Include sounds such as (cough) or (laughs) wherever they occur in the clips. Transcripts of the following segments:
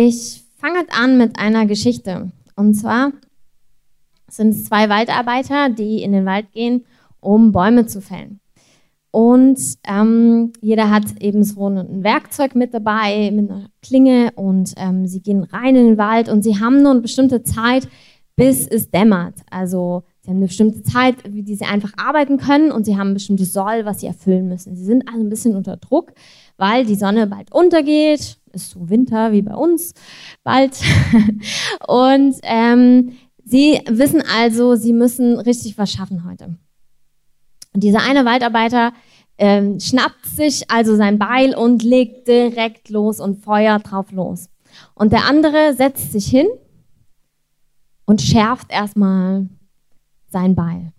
Ich fange an mit einer Geschichte. Und zwar sind es zwei Waldarbeiter, die in den Wald gehen, um Bäume zu fällen. Und ähm, jeder hat eben so ein Werkzeug mit dabei, mit einer Klinge. Und ähm, sie gehen rein in den Wald und sie haben nur eine bestimmte Zeit, bis es dämmert. Also sie haben eine bestimmte Zeit, wie die sie einfach arbeiten können und sie haben ein bestimmtes Soll, was sie erfüllen müssen. Sie sind also ein bisschen unter Druck, weil die Sonne bald untergeht. Ist so Winter wie bei uns bald. (laughs) und ähm, sie wissen also, sie müssen richtig was schaffen heute. Und dieser eine Waldarbeiter ähm, schnappt sich also sein Beil und legt direkt los und feuert drauf los. Und der andere setzt sich hin und schärft erstmal sein Beil.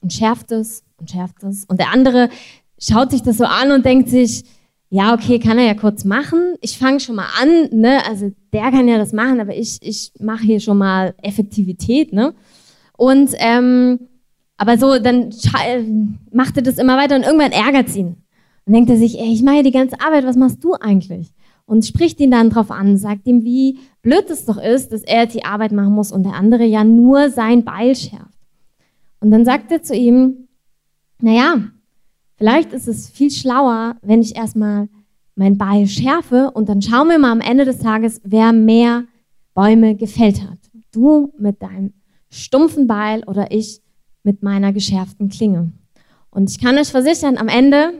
Und schärft es und schärft es. Und der andere schaut sich das so an und denkt sich, ja, okay, kann er ja kurz machen. Ich fange schon mal an, ne? Also der kann ja das machen, aber ich, ich mache hier schon mal Effektivität, ne? Und ähm, aber so, dann macht er das immer weiter und irgendwann ärgert es ihn. Und denkt er sich, ey, ich mache hier die ganze Arbeit, was machst du eigentlich? Und spricht ihn dann drauf an, sagt ihm, wie blöd es doch ist, dass er die Arbeit machen muss und der andere ja nur sein Beil schärft. Und dann sagt er zu ihm, naja, vielleicht ist es viel schlauer, wenn ich erstmal mein Beil schärfe und dann schauen wir mal am Ende des Tages, wer mehr Bäume gefällt hat. Du mit deinem stumpfen Beil oder ich mit meiner geschärften Klinge. Und ich kann euch versichern, am Ende,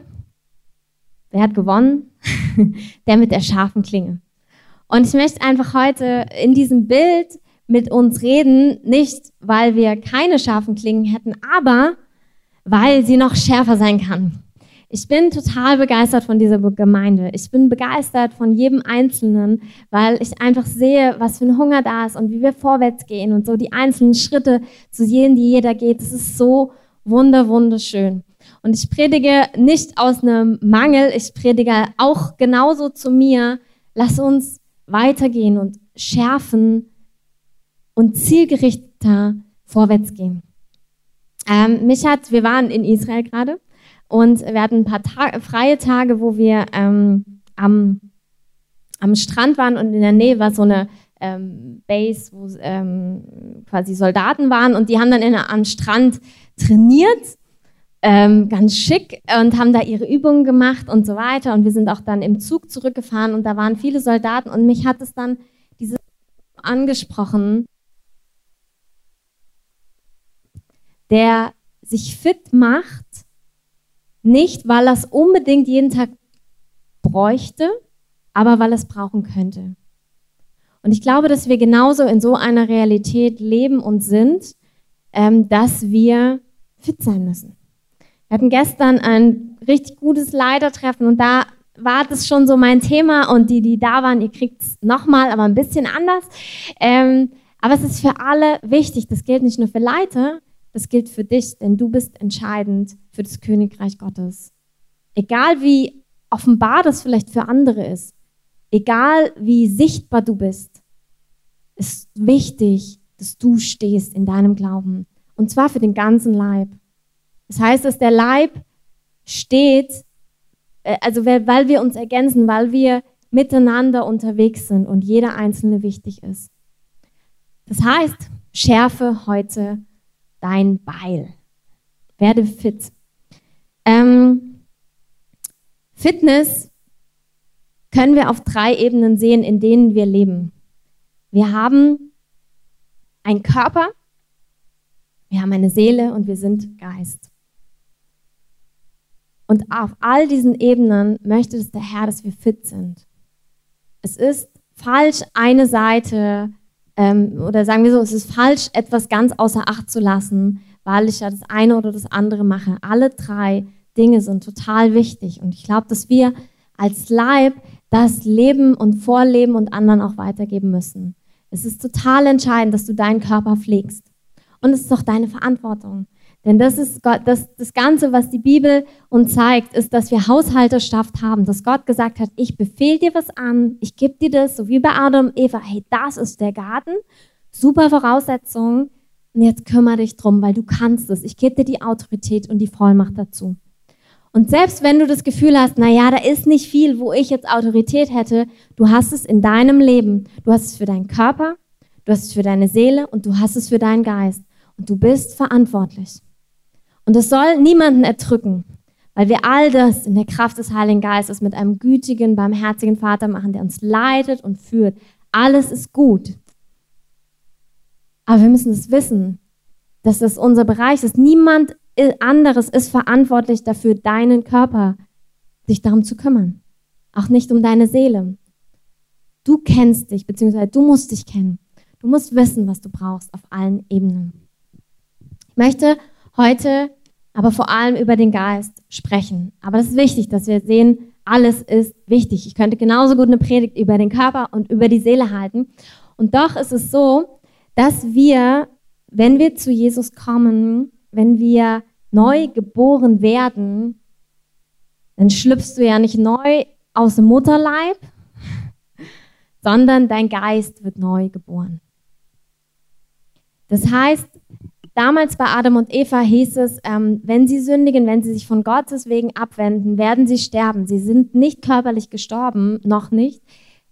wer hat gewonnen? (laughs) der mit der scharfen Klinge. Und ich möchte einfach heute in diesem Bild mit uns reden, nicht weil wir keine scharfen Klingen hätten, aber weil sie noch schärfer sein kann. Ich bin total begeistert von dieser Gemeinde. Ich bin begeistert von jedem Einzelnen, weil ich einfach sehe, was für ein Hunger da ist und wie wir vorwärts gehen und so die einzelnen Schritte zu sehen, die jeder geht. Das ist so wunder, wunderschön. Und ich predige nicht aus einem Mangel, ich predige auch genauso zu mir. Lass uns weitergehen und schärfen und zielgerichteter vorwärts gehen. Ähm, mich hat, wir waren in Israel gerade und wir hatten ein paar Ta freie Tage, wo wir ähm, am, am Strand waren und in der Nähe war so eine ähm, Base, wo ähm, quasi Soldaten waren und die haben dann in, am Strand trainiert, ähm, ganz schick und haben da ihre Übungen gemacht und so weiter. Und wir sind auch dann im Zug zurückgefahren und da waren viele Soldaten und mich hat es dann diese angesprochen, der sich fit macht nicht, weil er es unbedingt jeden Tag bräuchte, aber weil er es brauchen könnte. Und ich glaube, dass wir genauso in so einer Realität leben und sind, ähm, dass wir fit sein müssen. Wir hatten gestern ein richtig gutes Leitertreffen und da war das schon so mein Thema und die, die da waren, ihr kriegt es nochmal, aber ein bisschen anders. Ähm, aber es ist für alle wichtig. Das gilt nicht nur für Leiter, das gilt für dich, denn du bist entscheidend für das Königreich Gottes. Egal wie offenbar das vielleicht für andere ist, egal wie sichtbar du bist, ist wichtig, dass du stehst in deinem Glauben. Und zwar für den ganzen Leib. Das heißt, dass der Leib steht, äh, also weil wir uns ergänzen, weil wir miteinander unterwegs sind und jeder Einzelne wichtig ist. Das heißt, schärfe heute dein Beil. Werde fit. Ähm, Fitness können wir auf drei Ebenen sehen, in denen wir leben. Wir haben einen Körper, wir haben eine Seele und wir sind Geist. Und auf all diesen Ebenen möchte es der Herr, dass wir fit sind. Es ist falsch, eine Seite ähm, oder sagen wir so, es ist falsch, etwas ganz außer Acht zu lassen, weil ich ja das eine oder das andere mache. Alle drei Dinge sind total wichtig. Und ich glaube, dass wir als Leib das leben und vorleben und anderen auch weitergeben müssen. Es ist total entscheidend, dass du deinen Körper pflegst. Und es ist auch deine Verantwortung. Denn das ist Gott, das, das Ganze, was die Bibel uns zeigt, ist, dass wir Haushalterschaft haben, dass Gott gesagt hat, ich befehle dir was an, ich gebe dir das, so wie bei Adam und Eva, hey, das ist der Garten, super Voraussetzung, und jetzt kümmere dich drum, weil du kannst es. Ich gebe dir die Autorität und die Vollmacht dazu. Und selbst wenn du das Gefühl hast, na ja, da ist nicht viel, wo ich jetzt Autorität hätte, du hast es in deinem Leben. Du hast es für deinen Körper, du hast es für deine Seele und du hast es für deinen Geist. Und du bist verantwortlich. Und es soll niemanden erdrücken, weil wir all das in der Kraft des Heiligen Geistes mit einem gütigen, barmherzigen Vater machen, der uns leitet und führt. Alles ist gut. Aber wir müssen es wissen, dass das unser Bereich ist. Niemand anderes ist verantwortlich dafür, deinen Körper sich darum zu kümmern. Auch nicht um deine Seele. Du kennst dich, beziehungsweise du musst dich kennen. Du musst wissen, was du brauchst auf allen Ebenen. Ich möchte heute aber vor allem über den Geist sprechen. Aber es ist wichtig, dass wir sehen, alles ist wichtig. Ich könnte genauso gut eine Predigt über den Körper und über die Seele halten. Und doch ist es so, dass wir, wenn wir zu Jesus kommen, wenn wir neu geboren werden, dann schlüpfst du ja nicht neu aus dem Mutterleib, sondern dein Geist wird neu geboren. Das heißt, damals bei Adam und Eva hieß es, ähm, wenn sie sündigen, wenn sie sich von Gottes wegen abwenden, werden sie sterben. Sie sind nicht körperlich gestorben, noch nicht,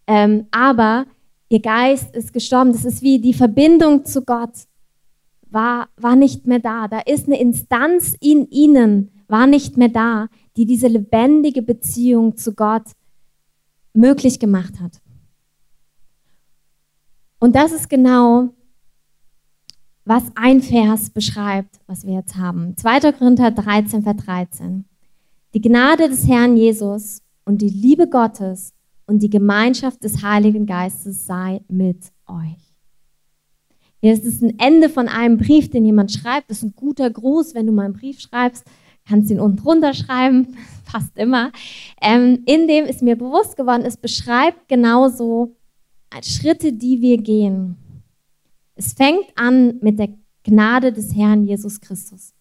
ähm, aber ihr Geist ist gestorben. Das ist wie die Verbindung zu Gott war, war nicht mehr da. Da ist eine Instanz in ihnen, war nicht mehr da, die diese lebendige Beziehung zu Gott möglich gemacht hat. Und das ist genau, was ein Vers beschreibt, was wir jetzt haben. 2. Korinther 13, Vers 13. Die Gnade des Herrn Jesus und die Liebe Gottes und die Gemeinschaft des Heiligen Geistes sei mit euch. Hier ist es ein Ende von einem Brief, den jemand schreibt. Das ist ein guter Gruß, wenn du mal einen Brief schreibst. Kannst ihn unten drunter schreiben, (laughs) fast immer. Ähm, in dem ist mir bewusst geworden, es beschreibt genauso Schritte, die wir gehen. Es fängt an mit der Gnade des Herrn Jesus Christus.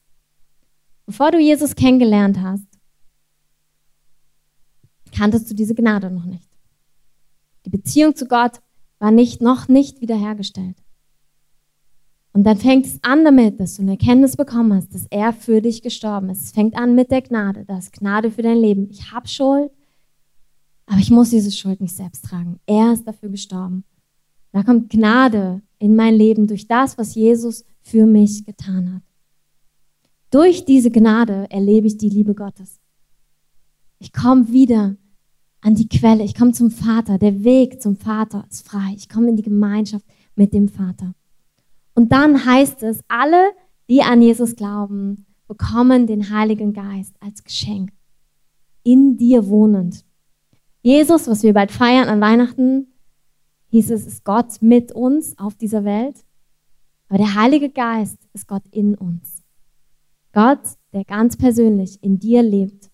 Bevor du Jesus kennengelernt hast, kanntest du diese Gnade noch nicht. Die Beziehung zu Gott war nicht, noch nicht wiederhergestellt. Und dann fängt es an damit, dass du eine Erkenntnis bekommen hast, dass er für dich gestorben ist. Es fängt an mit der Gnade. Das Gnade für dein Leben. Ich habe Schuld, aber ich muss diese Schuld nicht selbst tragen. Er ist dafür gestorben. Da kommt Gnade in mein Leben durch das, was Jesus für mich getan hat. Durch diese Gnade erlebe ich die Liebe Gottes. Ich komme wieder an die Quelle. Ich komme zum Vater. Der Weg zum Vater ist frei. Ich komme in die Gemeinschaft mit dem Vater. Und dann heißt es, alle, die an Jesus glauben, bekommen den Heiligen Geist als Geschenk, in dir wohnend. Jesus, was wir bald feiern an Weihnachten, hieß es, ist Gott mit uns auf dieser Welt. Aber der Heilige Geist ist Gott in uns. Gott, der ganz persönlich in dir lebt.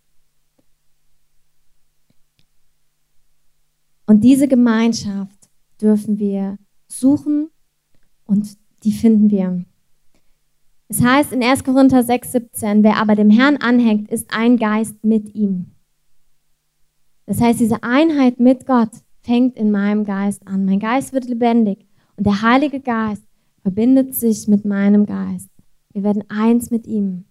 Und diese Gemeinschaft dürfen wir suchen und die finden wir. Es heißt in 1. Korinther 6, 17, wer aber dem Herrn anhängt, ist ein Geist mit ihm. Das heißt, diese Einheit mit Gott fängt in meinem Geist an. Mein Geist wird lebendig und der Heilige Geist verbindet sich mit meinem Geist. Wir werden eins mit ihm.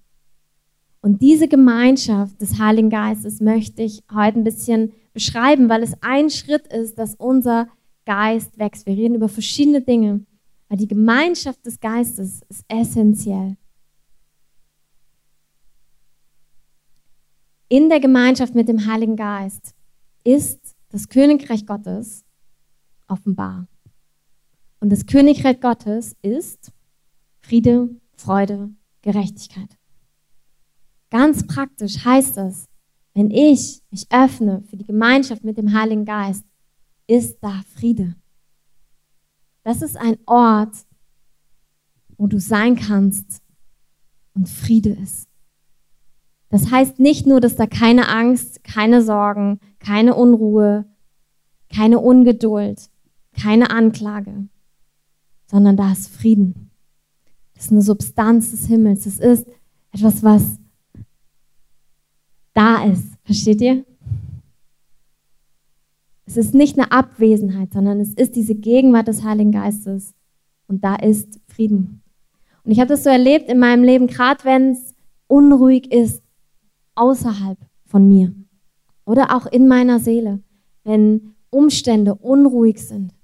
Und diese Gemeinschaft des Heiligen Geistes möchte ich heute ein bisschen beschreiben, weil es ein Schritt ist, dass unser Geist wächst. Wir reden über verschiedene Dinge. Weil die Gemeinschaft des Geistes ist essentiell. In der Gemeinschaft mit dem Heiligen Geist ist das Königreich Gottes offenbar. Und das Königreich Gottes ist Friede, Freude, Gerechtigkeit. Ganz praktisch heißt es, wenn ich mich öffne für die Gemeinschaft mit dem Heiligen Geist, ist da Friede. Das ist ein Ort, wo du sein kannst und Friede ist. Das heißt nicht nur, dass da keine Angst, keine Sorgen, keine Unruhe, keine Ungeduld, keine Anklage, sondern da ist Frieden. Das ist eine Substanz des Himmels. Das ist etwas, was da ist. Versteht ihr? Es ist nicht eine Abwesenheit, sondern es ist diese Gegenwart des Heiligen Geistes. Und da ist Frieden. Und ich habe das so erlebt in meinem Leben, gerade wenn es unruhig ist, außerhalb von mir oder auch in meiner Seele, wenn Umstände unruhig sind,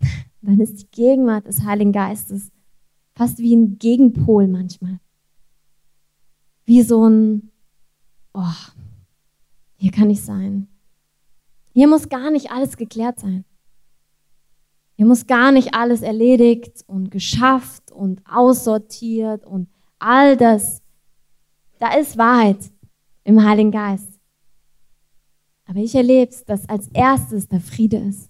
(laughs) dann ist die Gegenwart des Heiligen Geistes fast wie ein Gegenpol manchmal. Wie so ein, oh, hier kann ich sein. Hier muss gar nicht alles geklärt sein. Hier muss gar nicht alles erledigt und geschafft und aussortiert und all das. Da ist Wahrheit im Heiligen Geist. Aber ich erlebe es, dass als erstes der Friede ist.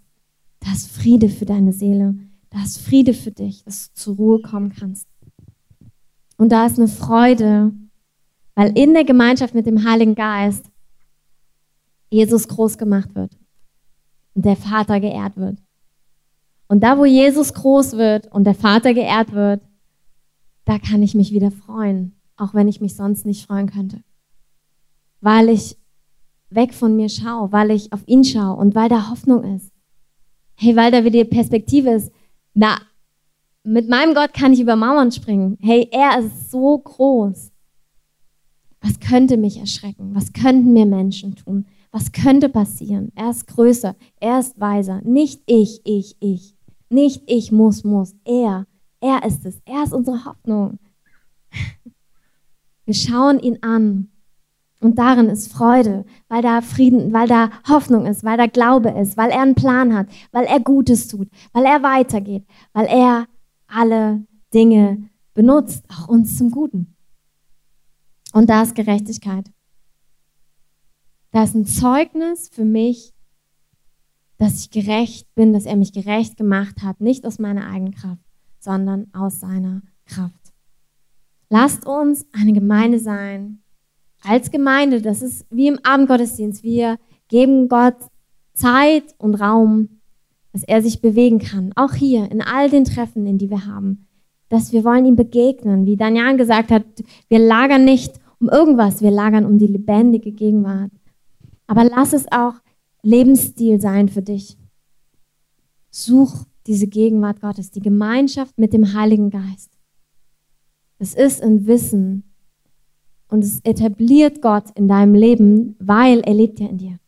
Da ist Friede für deine Seele. Da ist Friede für dich, dass du zur Ruhe kommen kannst. Und da ist eine Freude, weil in der Gemeinschaft mit dem Heiligen Geist Jesus groß gemacht wird und der Vater geehrt wird. Und da, wo Jesus groß wird und der Vater geehrt wird, da kann ich mich wieder freuen, auch wenn ich mich sonst nicht freuen könnte. Weil ich weg von mir schaue, weil ich auf ihn schaue und weil da Hoffnung ist. Hey, weil da wieder die Perspektive ist, na, mit meinem Gott kann ich über Mauern springen. Hey, er ist so groß. Was könnte mich erschrecken? Was könnten mir Menschen tun? Was könnte passieren? Er ist größer, er ist weiser. Nicht ich, ich, ich. Nicht ich muss, muss. Er, er ist es. Er ist unsere Hoffnung. Wir schauen ihn an. Und darin ist Freude, weil da Frieden, weil da Hoffnung ist, weil da Glaube ist, weil er einen Plan hat, weil er Gutes tut, weil er weitergeht, weil er alle Dinge benutzt, auch uns zum Guten. Und da ist Gerechtigkeit. Da ist ein Zeugnis für mich, dass ich gerecht bin, dass er mich gerecht gemacht hat, nicht aus meiner eigenen Kraft, sondern aus seiner Kraft. Lasst uns eine Gemeinde sein, als Gemeinde, das ist wie im Abendgottesdienst. Wir geben Gott Zeit und Raum, dass er sich bewegen kann. Auch hier in all den Treffen, in die wir haben. Dass wir wollen ihm begegnen. Wie Daniel gesagt hat, wir lagern nicht um irgendwas, wir lagern um die lebendige Gegenwart. Aber lass es auch Lebensstil sein für dich. Such diese Gegenwart Gottes, die Gemeinschaft mit dem Heiligen Geist. Es ist ein Wissen, und es etabliert Gott in deinem Leben, weil er lebt ja in dir.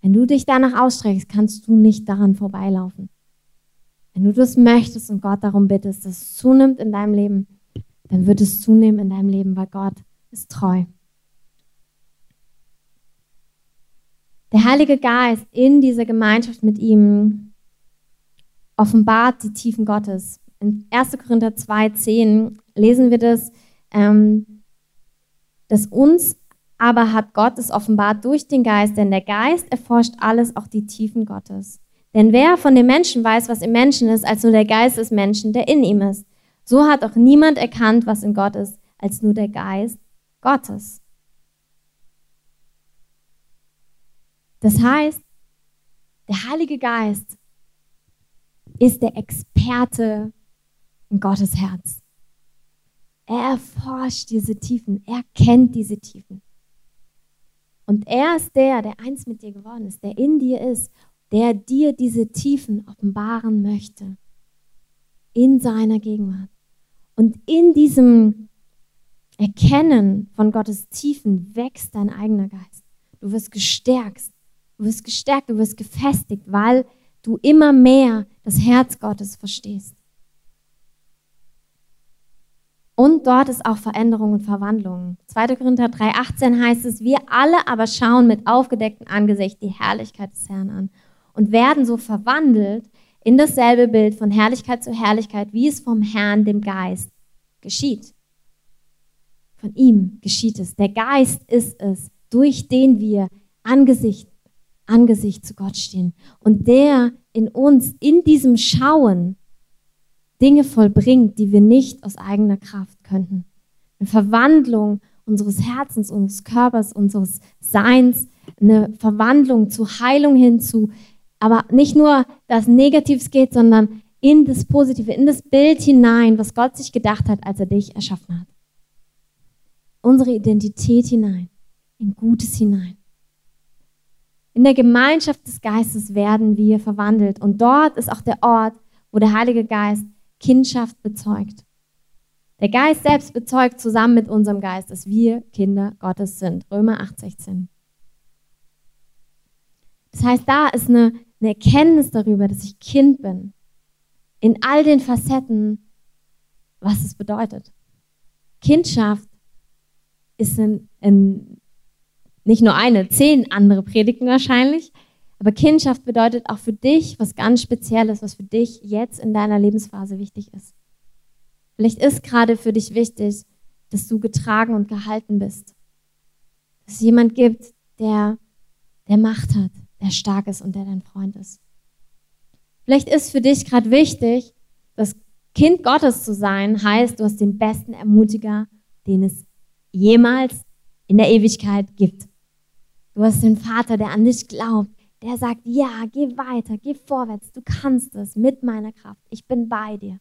Wenn du dich danach ausstreckst, kannst du nicht daran vorbeilaufen. Wenn du das möchtest und Gott darum bittest, dass es zunimmt in deinem Leben, dann wird es zunehmen in deinem Leben, weil Gott ist treu. Der Heilige Geist in dieser Gemeinschaft mit ihm offenbart die Tiefen Gottes. In 1. Korinther 2,10 lesen wir das. Ähm, das uns aber hat Gott es offenbart durch den Geist, denn der Geist erforscht alles, auch die Tiefen Gottes. Denn wer von dem Menschen weiß, was im Menschen ist, als nur der Geist des Menschen, der in ihm ist? So hat auch niemand erkannt, was in Gott ist, als nur der Geist Gottes. Das heißt, der Heilige Geist ist der Experte in Gottes Herz. Er erforscht diese Tiefen, er kennt diese Tiefen. Und er ist der, der eins mit dir geworden ist, der in dir ist, der dir diese Tiefen offenbaren möchte. In seiner Gegenwart. Und in diesem Erkennen von Gottes Tiefen wächst dein eigener Geist. Du wirst gestärkt. Du wirst gestärkt, du wirst gefestigt, weil du immer mehr das Herz Gottes verstehst. Und dort ist auch Veränderung und Verwandlung. 2. Korinther 3,18 heißt es, wir alle aber schauen mit aufgedecktem Angesicht die Herrlichkeit des Herrn an und werden so verwandelt in dasselbe Bild von Herrlichkeit zu Herrlichkeit, wie es vom Herrn, dem Geist, geschieht. Von ihm geschieht es. Der Geist ist es, durch den wir Angesicht, Angesicht zu Gott stehen. Und der in uns, in diesem Schauen, Dinge vollbringt, die wir nicht aus eigener Kraft könnten. Eine Verwandlung unseres Herzens, unseres Körpers, unseres Seins, eine Verwandlung zu Heilung hinzu. Aber nicht nur, dass Negatives geht, sondern in das Positive, in das Bild hinein, was Gott sich gedacht hat, als er dich erschaffen hat. Unsere Identität hinein, in Gutes hinein. In der Gemeinschaft des Geistes werden wir verwandelt. Und dort ist auch der Ort, wo der Heilige Geist Kindschaft bezeugt. Der Geist selbst bezeugt zusammen mit unserem Geist, dass wir Kinder Gottes sind. Römer 8,16. Das heißt, da ist eine, eine Erkenntnis darüber, dass ich Kind bin. In all den Facetten, was es bedeutet. Kindschaft ist in, in nicht nur eine, zehn andere Predigten wahrscheinlich. Aber Kindschaft bedeutet auch für dich was ganz Spezielles, was für dich jetzt in deiner Lebensphase wichtig ist. Vielleicht ist gerade für dich wichtig, dass du getragen und gehalten bist. Dass es jemand gibt, der, der Macht hat, der stark ist und der dein Freund ist. Vielleicht ist für dich gerade wichtig, dass Kind Gottes zu sein heißt, du hast den besten Ermutiger, den es jemals in der Ewigkeit gibt. Du hast den Vater, der an dich glaubt, der sagt, ja, geh weiter, geh vorwärts, du kannst es mit meiner Kraft, ich bin bei dir.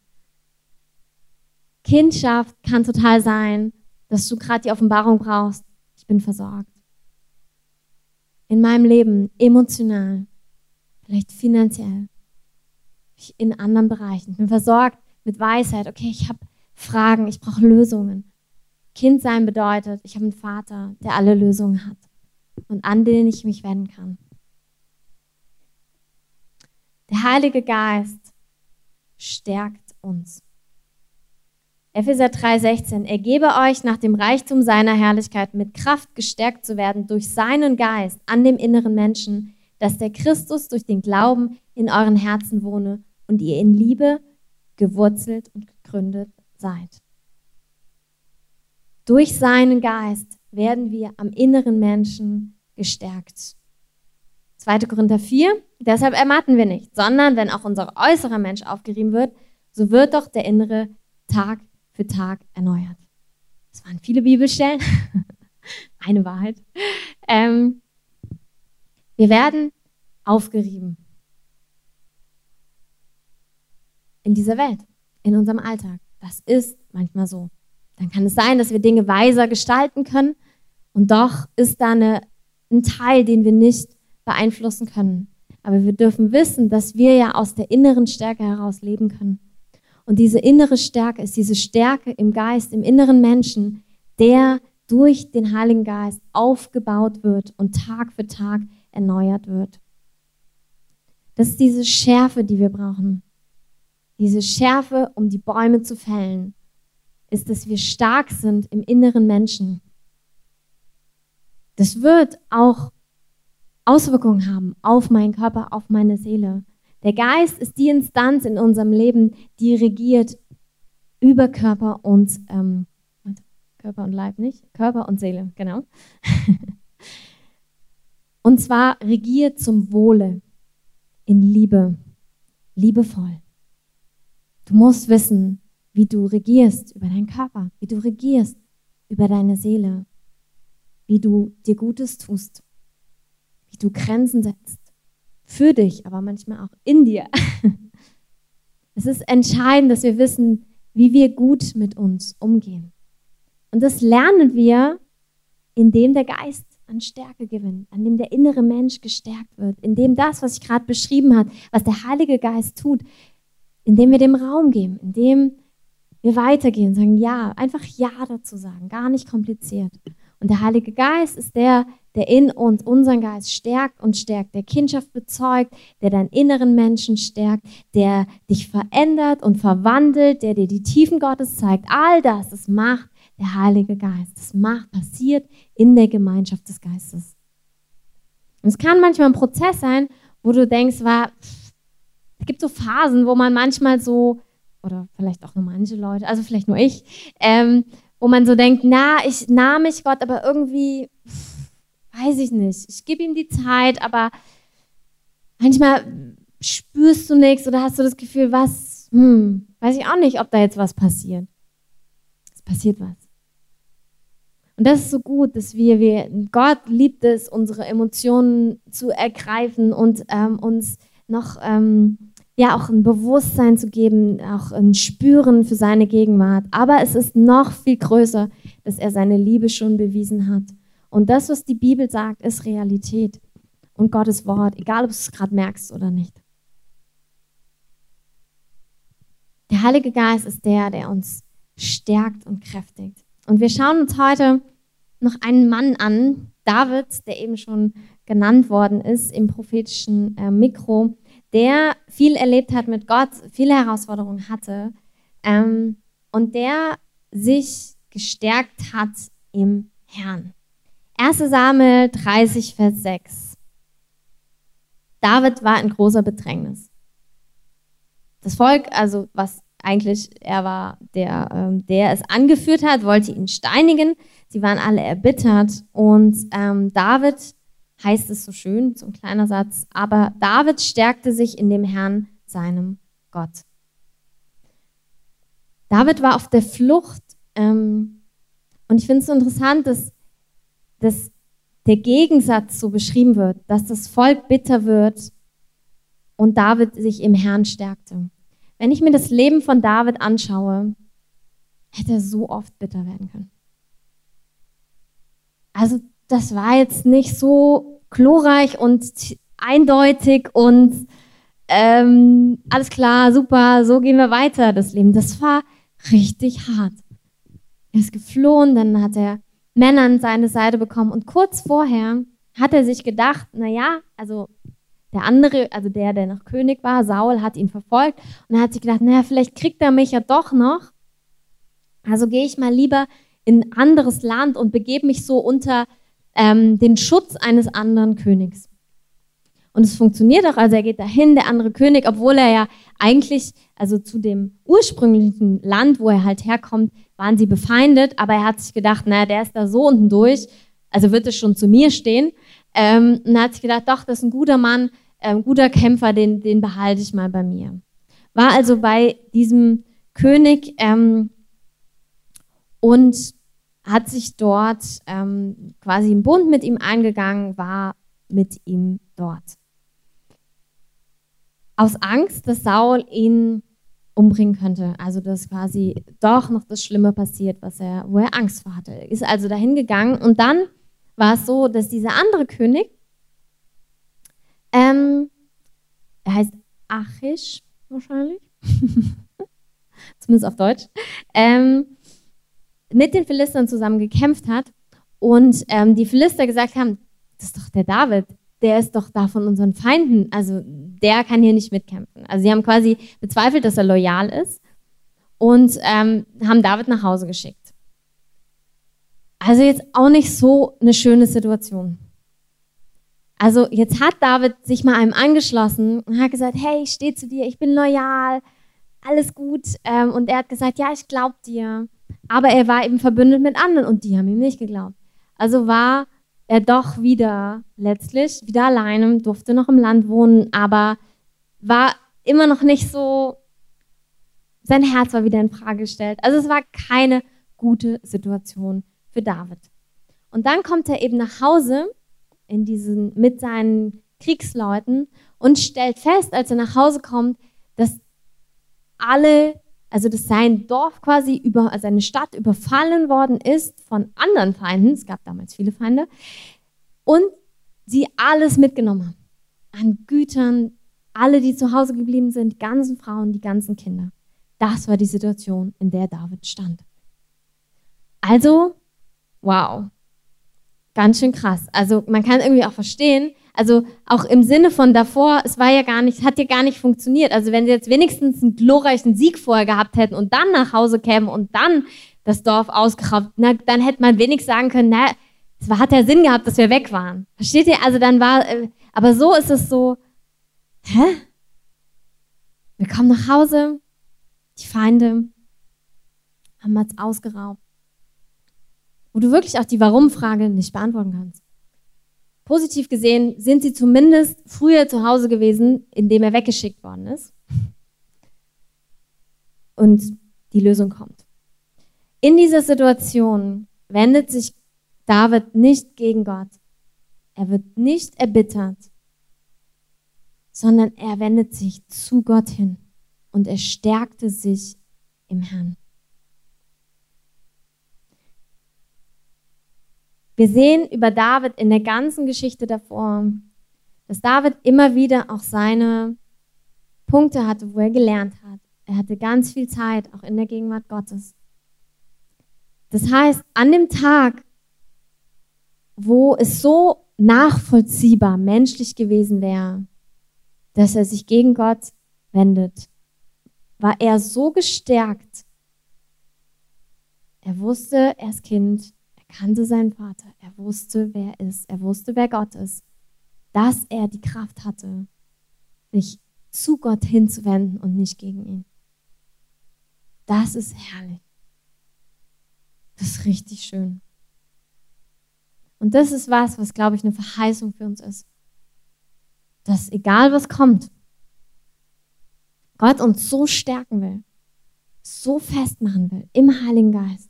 Kindschaft kann total sein, dass du gerade die Offenbarung brauchst, ich bin versorgt. In meinem Leben, emotional, vielleicht finanziell, in anderen Bereichen. Ich bin versorgt mit Weisheit, okay, ich habe Fragen, ich brauche Lösungen. Kind sein bedeutet, ich habe einen Vater, der alle Lösungen hat und an den ich mich wenden kann. Der Heilige Geist stärkt uns. Epheser 3:16, er gebe euch nach dem Reichtum seiner Herrlichkeit mit Kraft gestärkt zu werden durch seinen Geist an dem inneren Menschen, dass der Christus durch den Glauben in euren Herzen wohne und ihr in Liebe gewurzelt und gegründet seid. Durch seinen Geist werden wir am inneren Menschen gestärkt. 2. Korinther 4, deshalb ermatten wir nicht, sondern wenn auch unser äußerer Mensch aufgerieben wird, so wird doch der innere Tag für Tag erneuert. Das waren viele Bibelstellen. (laughs) Eine Wahrheit. Ähm, wir werden aufgerieben. In dieser Welt, in unserem Alltag. Das ist manchmal so. Dann kann es sein, dass wir Dinge weiser gestalten können und doch ist da eine, ein Teil, den wir nicht beeinflussen können. Aber wir dürfen wissen, dass wir ja aus der inneren Stärke heraus leben können. Und diese innere Stärke ist diese Stärke im Geist, im inneren Menschen, der durch den Heiligen Geist aufgebaut wird und Tag für Tag erneuert wird. Das ist diese Schärfe, die wir brauchen. Diese Schärfe, um die Bäume zu fällen, ist, dass wir stark sind im inneren Menschen. Das wird auch Auswirkungen haben auf meinen Körper, auf meine Seele. Der Geist ist die Instanz in unserem Leben, die regiert über Körper und ähm, Körper und Leib nicht, Körper und Seele, genau. (laughs) und zwar regiert zum Wohle, in Liebe, liebevoll. Du musst wissen, wie du regierst über deinen Körper, wie du regierst über deine Seele, wie du dir Gutes tust, wie du Grenzen setzt für dich, aber manchmal auch in dir. (laughs) Es ist entscheidend, dass wir wissen, wie wir gut mit uns umgehen. Und das lernen wir, indem der Geist an Stärke gewinnt, an dem der innere Mensch gestärkt wird, indem das, was ich gerade beschrieben habe, was der Heilige Geist tut, indem wir dem Raum geben, indem wir weitergehen, sagen Ja, einfach Ja dazu sagen, gar nicht kompliziert. Und der Heilige Geist ist der, der in uns unseren Geist stärkt und stärkt, der Kindschaft bezeugt, der deinen inneren Menschen stärkt, der dich verändert und verwandelt, der dir die Tiefen Gottes zeigt. All das, das macht der Heilige Geist. Das macht, passiert in der Gemeinschaft des Geistes. Und es kann manchmal ein Prozess sein, wo du denkst, war, es gibt so Phasen, wo man manchmal so, oder vielleicht auch nur manche Leute, also vielleicht nur ich, ähm, wo man so denkt, na, ich nahm mich Gott, aber irgendwie, weiß ich nicht. Ich gebe ihm die Zeit, aber manchmal spürst du nichts oder hast du das Gefühl, was, hm, weiß ich auch nicht, ob da jetzt was passiert. Es passiert was. Und das ist so gut, dass wir, wir Gott liebt es, unsere Emotionen zu ergreifen und ähm, uns noch ähm, ja auch ein Bewusstsein zu geben, auch ein Spüren für seine Gegenwart. Aber es ist noch viel größer, dass er seine Liebe schon bewiesen hat. Und das, was die Bibel sagt, ist Realität und Gottes Wort, egal ob du es gerade merkst oder nicht. Der Heilige Geist ist der, der uns stärkt und kräftigt. Und wir schauen uns heute noch einen Mann an, David, der eben schon genannt worden ist im prophetischen äh, Mikro, der viel erlebt hat mit Gott, viele Herausforderungen hatte ähm, und der sich gestärkt hat im Herrn. 1 Samuel 30, Vers 6. David war in großer Bedrängnis. Das Volk, also was eigentlich er war, der, ähm, der es angeführt hat, wollte ihn steinigen. Sie waren alle erbittert. Und ähm, David, heißt es so schön, so ein kleiner Satz, aber David stärkte sich in dem Herrn, seinem Gott. David war auf der Flucht. Ähm, und ich finde es so interessant, dass, dass der Gegensatz so beschrieben wird, dass das Volk bitter wird und David sich im Herrn stärkte. Wenn ich mir das Leben von David anschaue, hätte er so oft bitter werden können. Also das war jetzt nicht so glorreich und eindeutig und ähm, alles klar, super, so gehen wir weiter, das Leben. Das war richtig hart. Er ist geflohen, dann hat er Männer an seine Seite bekommen und kurz vorher hat er sich gedacht, naja, also der andere, also der, der noch König war, Saul, hat ihn verfolgt und er hat sich gedacht, naja, vielleicht kriegt er mich ja doch noch. Also gehe ich mal lieber in ein anderes Land und begebe mich so unter ähm, den Schutz eines anderen Königs. Und es funktioniert auch, also er geht dahin, der andere König, obwohl er ja eigentlich, also zu dem ursprünglichen Land, wo er halt herkommt, waren sie befeindet, aber er hat sich gedacht, naja, der ist da so unten durch, also wird es schon zu mir stehen. Ähm, und er hat sich gedacht, doch, das ist ein guter Mann, ähm, guter Kämpfer, den, den behalte ich mal bei mir. War also bei diesem König ähm, und hat sich dort ähm, quasi im Bund mit ihm eingegangen, war mit ihm dort. Aus Angst, dass Saul ihn umbringen könnte. Also dass quasi doch noch das Schlimme passiert, was er, wo er Angst vor hatte. Ist also dahin gegangen und dann war es so, dass dieser andere König ähm, er heißt Achish wahrscheinlich, (laughs) zumindest auf Deutsch, ähm, mit den Philistern zusammen gekämpft hat und ähm, die Philister gesagt haben, das ist doch der David, der ist doch da von unseren Feinden, also der kann hier nicht mitkämpfen. Also sie haben quasi bezweifelt, dass er loyal ist und ähm, haben David nach Hause geschickt. Also jetzt auch nicht so eine schöne Situation. Also jetzt hat David sich mal einem angeschlossen und hat gesagt, hey, ich stehe zu dir, ich bin loyal, alles gut. Ähm, und er hat gesagt, ja, ich glaube dir. Aber er war eben verbündet mit anderen und die haben ihm nicht geglaubt. Also war er doch wieder letztlich wieder alleine, durfte noch im Land wohnen, aber war immer noch nicht so, sein Herz war wieder in Frage gestellt. Also es war keine gute Situation für David. Und dann kommt er eben nach Hause in diesen, mit seinen Kriegsleuten und stellt fest, als er nach Hause kommt, dass alle, also dass sein Dorf quasi über, also seine Stadt überfallen worden ist von anderen Feinden. Es gab damals viele Feinde. Und sie alles mitgenommen haben. An Gütern, alle, die zu Hause geblieben sind, die ganzen Frauen, die ganzen Kinder. Das war die Situation, in der David stand. Also, wow, Ganz schön krass. Also man kann irgendwie auch verstehen, also auch im Sinne von davor, es war ja gar nicht, hat ja gar nicht funktioniert. Also wenn sie jetzt wenigstens einen glorreichen Sieg vorher gehabt hätten und dann nach Hause kämen und dann das Dorf ausgeraubt, na, dann hätte man wenigstens sagen können, na, es hat ja Sinn gehabt, dass wir weg waren. Versteht ihr? Also dann war, äh, aber so ist es so, hä? Wir kommen nach Hause, die Feinde haben uns ausgeraubt wo du wirklich auch die Warum-Frage nicht beantworten kannst. Positiv gesehen sind sie zumindest früher zu Hause gewesen, indem er weggeschickt worden ist. Und die Lösung kommt. In dieser Situation wendet sich David nicht gegen Gott. Er wird nicht erbittert, sondern er wendet sich zu Gott hin und er stärkte sich im Herrn. Wir sehen über David in der ganzen Geschichte davor, dass David immer wieder auch seine Punkte hatte, wo er gelernt hat. Er hatte ganz viel Zeit, auch in der Gegenwart Gottes. Das heißt, an dem Tag, wo es so nachvollziehbar menschlich gewesen wäre, dass er sich gegen Gott wendet, war er so gestärkt. Er wusste, er ist Kind, kannte seinen Vater, er wusste, wer er ist, er wusste, wer Gott ist, dass er die Kraft hatte, sich zu Gott hinzuwenden und nicht gegen ihn. Das ist herrlich. Das ist richtig schön. Und das ist was, was, glaube ich, eine Verheißung für uns ist. Dass egal was kommt, Gott uns so stärken will, so festmachen will im Heiligen Geist,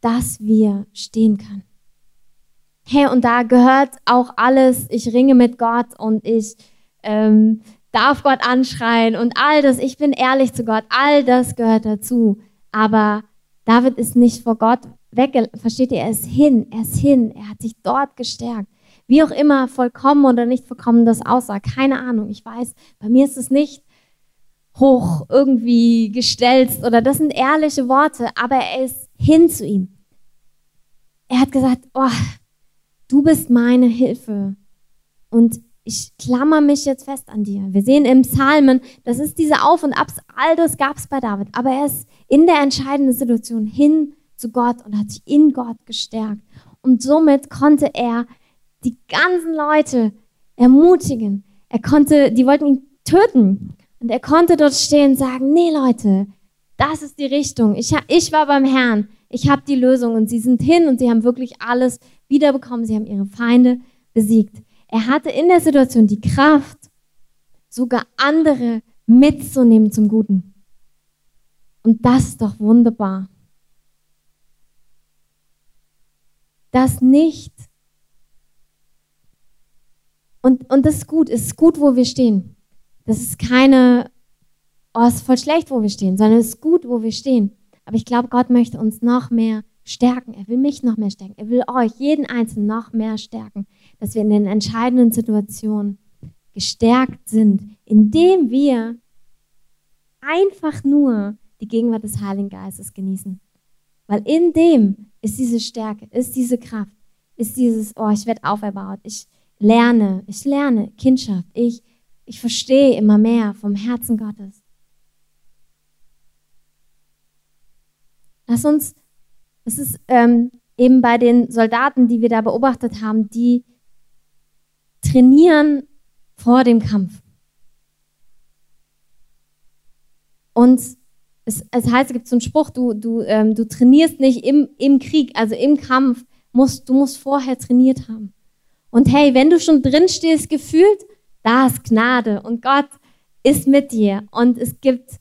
dass wir stehen können. Hey, und da gehört auch alles, ich ringe mit Gott und ich ähm, darf Gott anschreien und all das, ich bin ehrlich zu Gott, all das gehört dazu. Aber David ist nicht vor Gott weg, versteht ihr, er ist hin, er ist hin, er hat sich dort gestärkt. Wie auch immer vollkommen oder nicht vollkommen das aussah, keine Ahnung, ich weiß, bei mir ist es nicht hoch irgendwie gestellt oder das sind ehrliche Worte, aber er ist hin zu ihm. Er hat gesagt, oh, du bist meine Hilfe und ich klammer mich jetzt fest an dir. Wir sehen im Psalmen, das ist diese Auf und Abs, all das gab es bei David, aber er ist in der entscheidenden Situation hin zu Gott und hat sich in Gott gestärkt. Und somit konnte er die ganzen Leute ermutigen. Er konnte, die wollten ihn töten. Und er konnte dort stehen und sagen, nee Leute, das ist die Richtung. Ich, ich war beim Herrn. Ich habe die Lösung. Und sie sind hin und sie haben wirklich alles wiederbekommen. Sie haben ihre Feinde besiegt. Er hatte in der Situation die Kraft, sogar andere mitzunehmen zum Guten. Und das ist doch wunderbar. das nicht. Und, und das ist gut, es ist gut, wo wir stehen. Das ist keine, oh, es ist voll schlecht, wo wir stehen, sondern es ist gut, wo wir stehen. Aber ich glaube, Gott möchte uns noch mehr stärken. Er will mich noch mehr stärken. Er will euch, jeden Einzelnen, noch mehr stärken, dass wir in den entscheidenden Situationen gestärkt sind, indem wir einfach nur die Gegenwart des Heiligen Geistes genießen. Weil in dem ist diese Stärke, ist diese Kraft, ist dieses, oh, ich werde auferbaut, ich lerne, ich lerne Kindschaft, ich, ich verstehe immer mehr vom Herzen Gottes. Lass uns, das ist ähm, eben bei den Soldaten, die wir da beobachtet haben, die trainieren vor dem Kampf. Und es, es heißt, es gibt so einen Spruch, du, du, ähm, du trainierst nicht im, im Krieg, also im Kampf, musst, du musst vorher trainiert haben. Und hey, wenn du schon drin stehst, gefühlt, da ist Gnade und Gott ist mit dir und es gibt,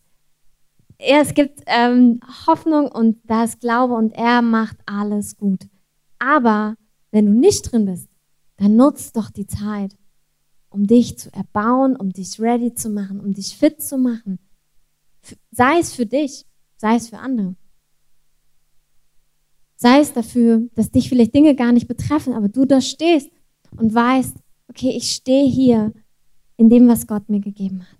ja, es gibt ähm, Hoffnung und da ist Glaube und er macht alles gut. Aber wenn du nicht drin bist, dann nutzt doch die Zeit, um dich zu erbauen, um dich ready zu machen, um dich fit zu machen Sei es für dich, sei es für andere. Sei es dafür, dass dich vielleicht Dinge gar nicht betreffen, aber du da stehst und weißt, okay, ich stehe hier in dem, was Gott mir gegeben hat.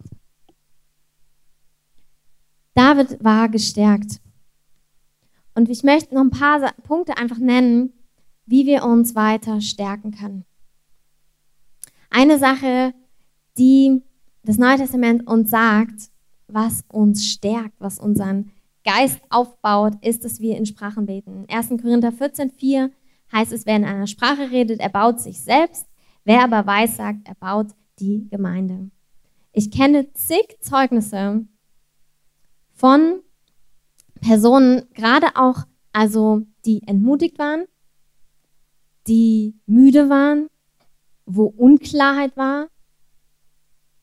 David war gestärkt. Und ich möchte noch ein paar Punkte einfach nennen, wie wir uns weiter stärken können. Eine Sache, die das Neue Testament uns sagt, was uns stärkt, was unseren Geist aufbaut, ist, dass wir in Sprachen beten. 1. Korinther 14, 4 heißt es, wer in einer Sprache redet, er baut sich selbst. Wer aber weiß sagt, er baut die Gemeinde. Ich kenne zig Zeugnisse von Personen, gerade auch, also die entmutigt waren, die müde waren, wo Unklarheit war,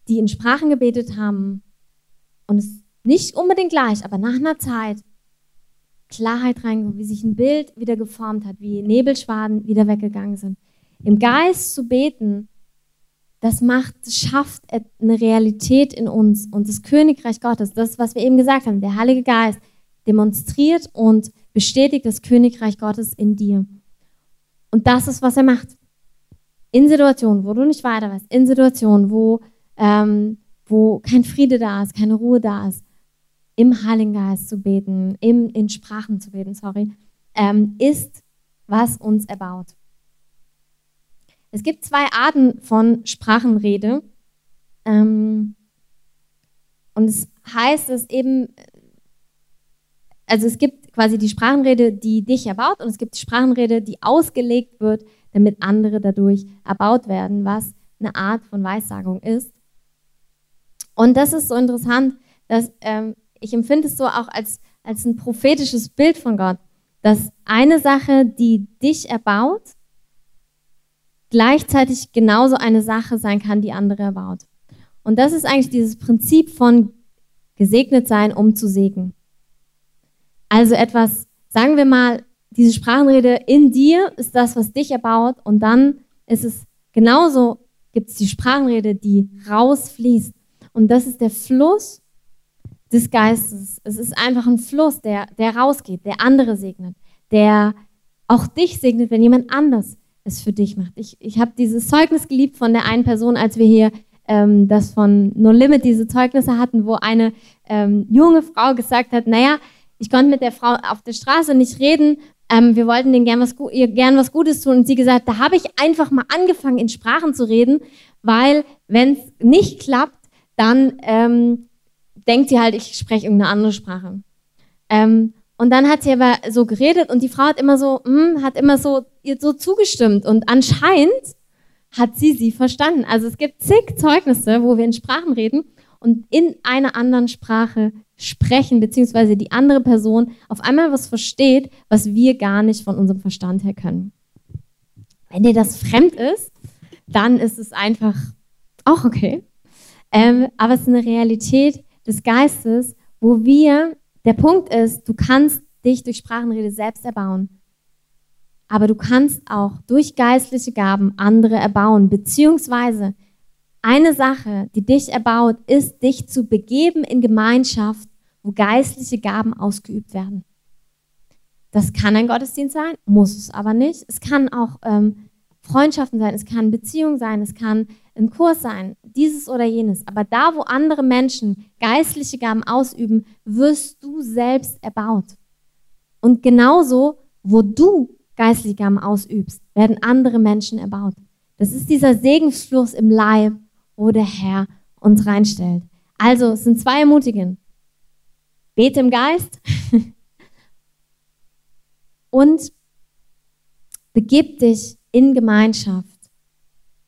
die in Sprachen gebetet haben und es nicht unbedingt gleich, aber nach einer Zeit Klarheit reingekommen, wie sich ein Bild wieder geformt hat, wie Nebelschwaden wieder weggegangen sind. Im Geist zu beten, das macht, schafft eine Realität in uns und das Königreich Gottes, das, was wir eben gesagt haben, der Heilige Geist demonstriert und bestätigt das Königreich Gottes in dir. Und das ist, was er macht. In Situationen, wo du nicht weiter weißt, in Situationen, wo ähm, wo kein Friede da ist, keine Ruhe da ist, im Heiligen Geist zu beten, im, in Sprachen zu beten, sorry, ähm, ist, was uns erbaut. Es gibt zwei Arten von Sprachenrede. Ähm, und es heißt es eben, also es gibt quasi die Sprachenrede, die dich erbaut und es gibt die Sprachenrede, die ausgelegt wird, damit andere dadurch erbaut werden, was eine Art von Weissagung ist. Und das ist so interessant, dass ähm, ich empfinde es so auch als, als ein prophetisches Bild von Gott, dass eine Sache, die dich erbaut, gleichzeitig genauso eine Sache sein kann, die andere erbaut. Und das ist eigentlich dieses Prinzip von gesegnet sein, um zu segnen. Also etwas, sagen wir mal, diese Sprachenrede in dir ist das, was dich erbaut und dann ist es genauso, gibt es die Sprachenrede, die rausfließt. Und das ist der Fluss des Geistes. Es ist einfach ein Fluss, der, der rausgeht, der andere segnet, der auch dich segnet, wenn jemand anders es für dich macht. Ich, ich habe dieses Zeugnis geliebt von der einen Person, als wir hier ähm, das von No Limit diese Zeugnisse hatten, wo eine ähm, junge Frau gesagt hat, naja, ich konnte mit der Frau auf der Straße nicht reden, ähm, wir wollten denen gern was, ihr gern was Gutes tun. Und sie gesagt, da habe ich einfach mal angefangen, in Sprachen zu reden, weil wenn es nicht klappt, dann ähm, denkt sie halt, ich spreche irgendeine andere Sprache. Ähm, und dann hat sie aber so geredet und die Frau hat immer so, mh, hm, hat immer so ihr so zugestimmt. Und anscheinend hat sie sie verstanden. Also es gibt zig Zeugnisse, wo wir in Sprachen reden und in einer anderen Sprache sprechen, beziehungsweise die andere Person auf einmal was versteht, was wir gar nicht von unserem Verstand her können. Wenn dir das fremd ist, dann ist es einfach auch okay. Ähm, aber es ist eine Realität des Geistes, wo wir, der Punkt ist, du kannst dich durch Sprachenrede selbst erbauen. Aber du kannst auch durch geistliche Gaben andere erbauen, beziehungsweise eine Sache, die dich erbaut, ist, dich zu begeben in Gemeinschaft, wo geistliche Gaben ausgeübt werden. Das kann ein Gottesdienst sein, muss es aber nicht. Es kann auch ähm, Freundschaften sein, es kann Beziehung sein, es kann ein Kurs sein, dieses oder jenes. Aber da, wo andere Menschen geistliche Gaben ausüben, wirst du selbst erbaut. Und genauso, wo du geistliche Gaben ausübst, werden andere Menschen erbaut. Das ist dieser Segensfluss im Leib, wo der Herr uns reinstellt. Also, es sind zwei Ermutigen. Bete im Geist (laughs) und begib dich in Gemeinschaft.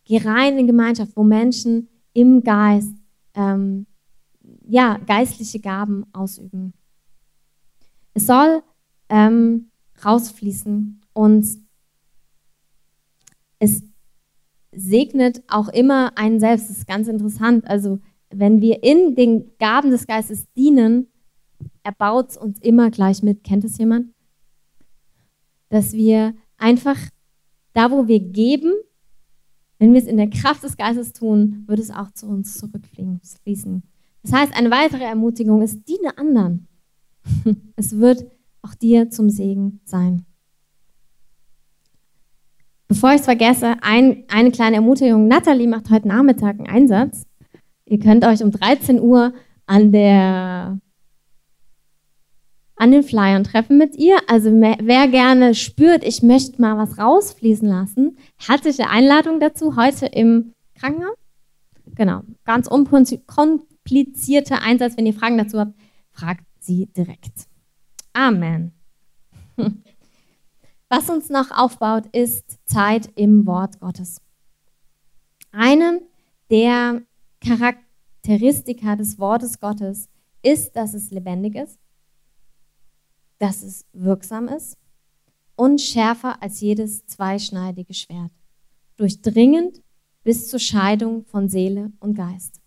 Geh rein in Gemeinschaft, wo Menschen im Geist ähm, ja, geistliche Gaben ausüben. Es soll ähm, rausfließen und es segnet auch immer einen selbst. Das ist ganz interessant. Also wenn wir in den Gaben des Geistes dienen, erbaut es uns immer gleich mit. Kennt es jemand? Dass wir einfach da, wo wir geben, wenn wir es in der Kraft des Geistes tun, wird es auch zu uns zurückfließen. Das heißt, eine weitere Ermutigung ist, diene anderen. (laughs) Es wird auch dir zum Segen sein. Bevor ich es vergesse, ein, eine kleine Ermutigung. Natalie macht heute Nachmittag einen Einsatz. Ihr könnt euch um 13 Uhr an der an den Flyern treffen mit ihr. Also wer gerne spürt, ich möchte mal was rausfließen lassen, herzliche Einladung dazu heute im Krankenhaus. Genau, ganz unkomplizierter Einsatz. Wenn ihr Fragen dazu habt, fragt sie direkt. Amen. (laughs) Was uns noch aufbaut, ist Zeit im Wort Gottes. Eine der Charakteristika des Wortes Gottes ist, dass es lebendig ist dass es wirksam ist und schärfer als jedes zweischneidige Schwert, durchdringend bis zur Scheidung von Seele und Geist.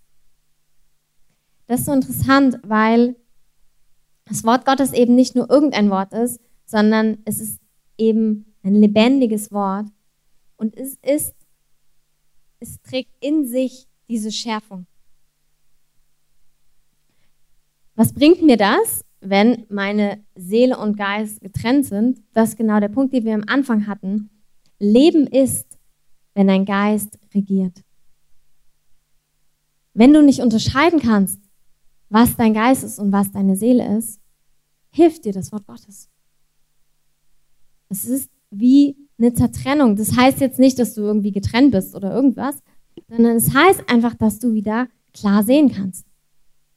Das ist so interessant, weil das Wort Gottes eben nicht nur irgendein Wort ist, sondern es ist eben ein lebendiges Wort und es ist, es trägt in sich diese Schärfung. Was bringt mir das? Wenn meine Seele und Geist getrennt sind, das ist genau der Punkt, den wir am Anfang hatten. Leben ist, wenn dein Geist regiert. Wenn du nicht unterscheiden kannst, was dein Geist ist und was deine Seele ist, hilft dir das Wort Gottes. Es ist wie eine Zertrennung. Das heißt jetzt nicht, dass du irgendwie getrennt bist oder irgendwas, sondern es heißt einfach, dass du wieder klar sehen kannst.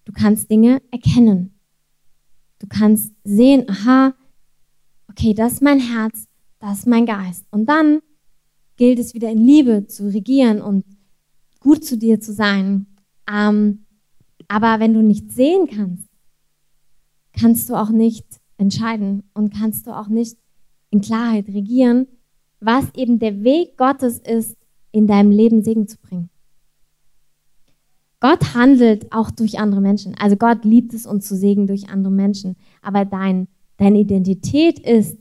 Du kannst Dinge erkennen. Du kannst sehen, aha, okay, das ist mein Herz, das ist mein Geist. Und dann gilt es wieder in Liebe zu regieren und gut zu dir zu sein. Ähm, aber wenn du nicht sehen kannst, kannst du auch nicht entscheiden und kannst du auch nicht in Klarheit regieren, was eben der Weg Gottes ist, in deinem Leben Segen zu bringen. Gott handelt auch durch andere Menschen. Also Gott liebt es, uns zu segnen durch andere Menschen. Aber dein, deine Identität ist,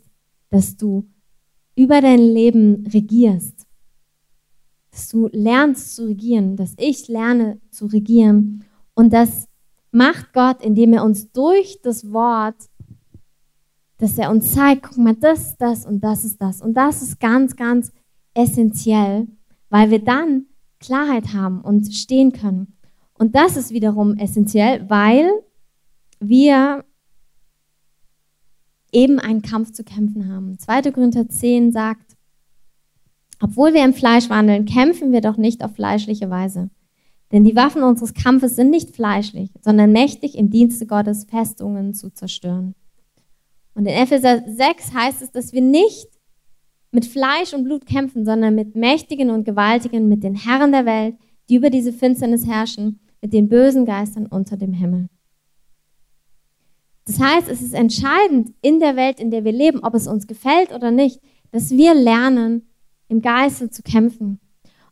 dass du über dein Leben regierst. Dass du lernst zu regieren, dass ich lerne zu regieren. Und das macht Gott, indem er uns durch das Wort, dass er uns zeigt, guck mal, das ist das und das ist das. Und das ist ganz, ganz essentiell, weil wir dann Klarheit haben und stehen können. Und das ist wiederum essentiell, weil wir eben einen Kampf zu kämpfen haben. 2. Korinther 10 sagt, obwohl wir im Fleisch wandeln, kämpfen wir doch nicht auf fleischliche Weise. Denn die Waffen unseres Kampfes sind nicht fleischlich, sondern mächtig im Dienste Gottes Festungen zu zerstören. Und in Epheser 6 heißt es, dass wir nicht mit Fleisch und Blut kämpfen, sondern mit Mächtigen und Gewaltigen, mit den Herren der Welt, die über diese Finsternis herrschen, mit den bösen Geistern unter dem Himmel. Das heißt, es ist entscheidend in der Welt, in der wir leben, ob es uns gefällt oder nicht, dass wir lernen, im Geiste zu kämpfen.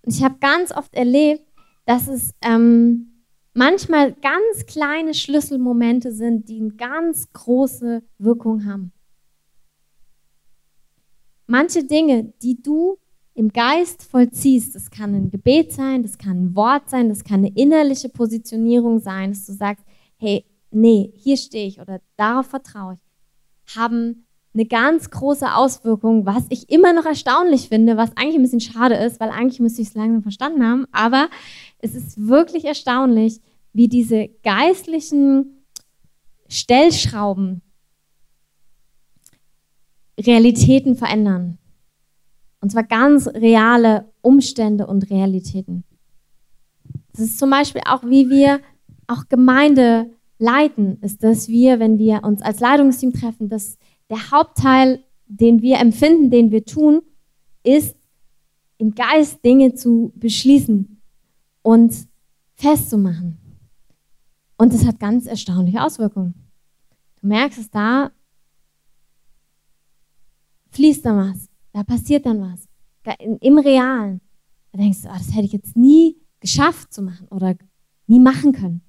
Und ich habe ganz oft erlebt, dass es ähm, manchmal ganz kleine Schlüsselmomente sind, die eine ganz große Wirkung haben. Manche Dinge, die du im Geist vollziehst, das kann ein Gebet sein, das kann ein Wort sein, das kann eine innerliche Positionierung sein, dass du sagst, hey, nee, hier stehe ich oder darauf vertraue ich, haben eine ganz große Auswirkung, was ich immer noch erstaunlich finde, was eigentlich ein bisschen schade ist, weil eigentlich müsste ich es langsam verstanden haben, aber es ist wirklich erstaunlich, wie diese geistlichen Stellschrauben Realitäten verändern. Und zwar ganz reale Umstände und Realitäten. Das ist zum Beispiel auch, wie wir auch Gemeinde leiten, ist, dass wir, wenn wir uns als Leitungsteam treffen, dass der Hauptteil, den wir empfinden, den wir tun, ist, im Geist Dinge zu beschließen und festzumachen. Und das hat ganz erstaunliche Auswirkungen. Du merkst es da, fließt da was, da passiert dann was. Im Realen. Da denkst du, oh, das hätte ich jetzt nie geschafft zu machen oder nie machen können.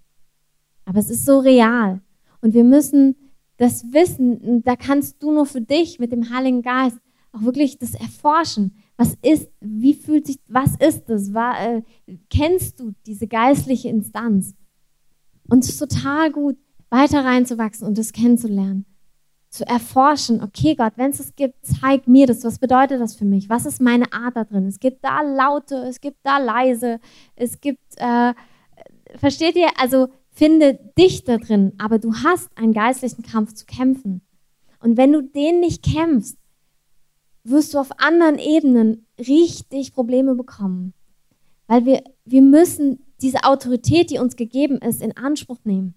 Aber es ist so real. Und wir müssen das wissen, da kannst du nur für dich mit dem Heiligen Geist auch wirklich das erforschen. Was ist, wie fühlt sich, was ist das? War, äh, kennst du diese geistliche Instanz? Und es ist total gut, weiter reinzuwachsen und das kennenzulernen. Zu erforschen, okay Gott, wenn es das gibt, zeig mir das. Was bedeutet das für mich? Was ist meine Art da drin? Es gibt da laute, es gibt da leise, es gibt, äh, versteht ihr? Also Finde dich da drin, aber du hast einen geistlichen Kampf zu kämpfen. Und wenn du den nicht kämpfst, wirst du auf anderen Ebenen richtig Probleme bekommen. Weil wir, wir müssen diese Autorität, die uns gegeben ist, in Anspruch nehmen.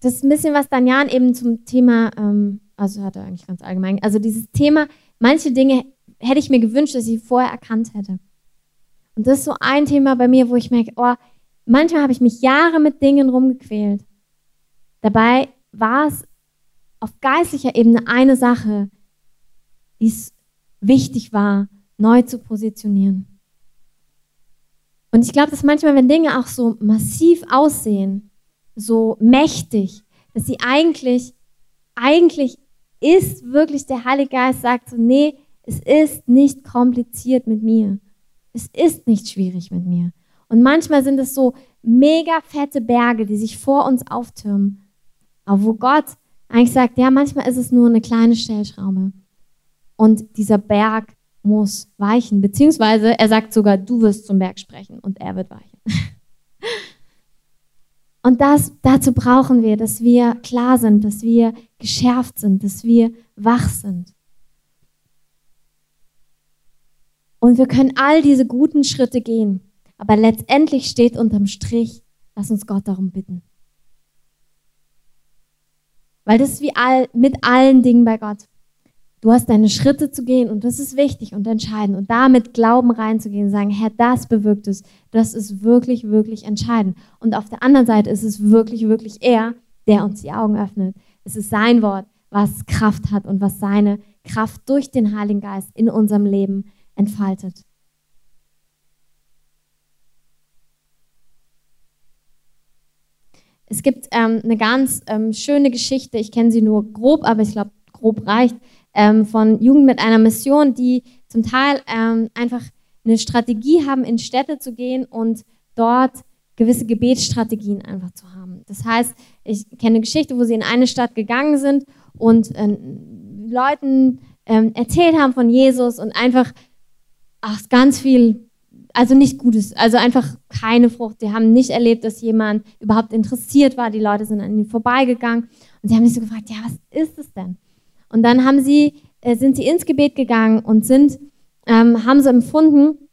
Das ist ein bisschen, was Danjan eben zum Thema, ähm, also hat er eigentlich ganz allgemein, also dieses Thema, manche Dinge hätte ich mir gewünscht, dass ich vorher erkannt hätte. Und das ist so ein Thema bei mir, wo ich merke, oh, manchmal habe ich mich Jahre mit Dingen rumgequält. Dabei war es auf geistlicher Ebene eine Sache, die es wichtig war, neu zu positionieren. Und ich glaube, dass manchmal, wenn Dinge auch so massiv aussehen, so mächtig, dass sie eigentlich, eigentlich ist wirklich der Heilige Geist sagt so, nee, es ist nicht kompliziert mit mir. Es ist nicht schwierig mit mir. Und manchmal sind es so mega fette Berge, die sich vor uns auftürmen. Aber wo Gott eigentlich sagt, ja, manchmal ist es nur eine kleine Stellschraube. Und dieser Berg muss weichen, beziehungsweise er sagt sogar, du wirst zum Berg sprechen und er wird weichen. (laughs) Und das, dazu brauchen wir, dass wir klar sind, dass wir geschärft sind, dass wir wach sind. Und wir können all diese guten Schritte gehen. Aber letztendlich steht unterm Strich, lass uns Gott darum bitten. Weil das ist wie all, mit allen Dingen bei Gott. Du hast deine Schritte zu gehen und das ist wichtig und entscheidend. Und da mit Glauben reinzugehen sagen, Herr, das bewirkt es. Das ist wirklich, wirklich entscheidend. Und auf der anderen Seite ist es wirklich, wirklich er, der uns die Augen öffnet. Es ist sein Wort, was Kraft hat und was seine Kraft durch den Heiligen Geist in unserem Leben entfaltet. Es gibt ähm, eine ganz ähm, schöne Geschichte, ich kenne sie nur grob, aber ich glaube, grob reicht, ähm, von Jugend mit einer Mission, die zum Teil ähm, einfach eine Strategie haben, in Städte zu gehen und dort gewisse Gebetsstrategien einfach zu haben. Das heißt, ich kenne eine Geschichte, wo sie in eine Stadt gegangen sind und äh, Leuten ähm, erzählt haben von Jesus und einfach ach, ganz viel, also nicht Gutes, also einfach keine Frucht. Sie haben nicht erlebt, dass jemand überhaupt interessiert war. Die Leute sind an ihnen vorbeigegangen und sie haben sich so gefragt, ja, was ist es denn? Und dann haben sie, äh, sind sie ins Gebet gegangen und sind, ähm, haben so empfunden,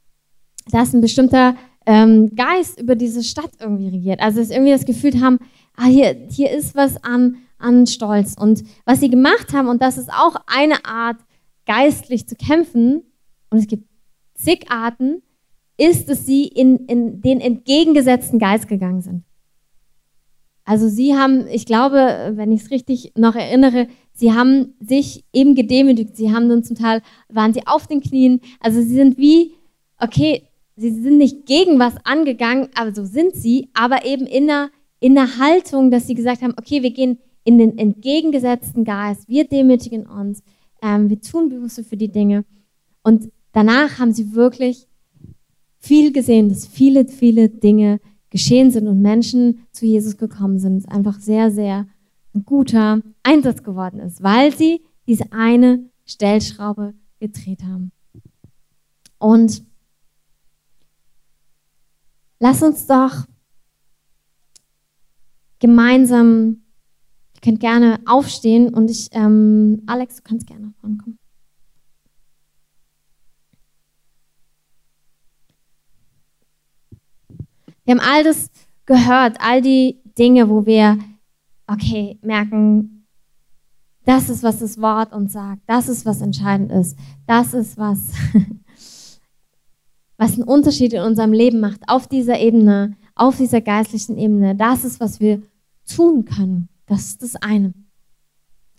dass ein bestimmter ähm, Geist über diese Stadt irgendwie regiert. Also dass sie irgendwie das Gefühl haben, ah, hier, hier ist was an, an Stolz. Und was sie gemacht haben, und das ist auch eine Art, geistlich zu kämpfen, und es gibt zig Arten, ist, dass sie in, in den entgegengesetzten Geist gegangen sind. Also sie haben, ich glaube, wenn ich es richtig noch erinnere, sie haben sich eben gedemütigt. Sie haben dann zum Teil, waren sie auf den Knien. Also sie sind wie, okay, sie sind nicht gegen was angegangen, aber so sind sie, aber eben in einer, in einer Haltung, dass sie gesagt haben, okay, wir gehen in den entgegengesetzten Geist, wir demütigen uns, ähm, wir tun Bewusste für die Dinge. Und danach haben sie wirklich viel gesehen, dass viele, viele Dinge geschehen sind und Menschen zu Jesus gekommen sind. Einfach sehr, sehr ein guter Einsatz geworden ist, weil sie diese eine Stellschraube gedreht haben. Und lass uns doch gemeinsam, ihr könnt gerne aufstehen und ich, ähm, Alex, du kannst gerne nach vorne kommen. Wir haben all das gehört, all die Dinge, wo wir, okay, merken, das ist, was das Wort uns sagt, das ist, was entscheidend ist, das ist, was, (laughs) was einen Unterschied in unserem Leben macht, auf dieser Ebene, auf dieser geistlichen Ebene. Das ist, was wir tun können. Das ist das eine.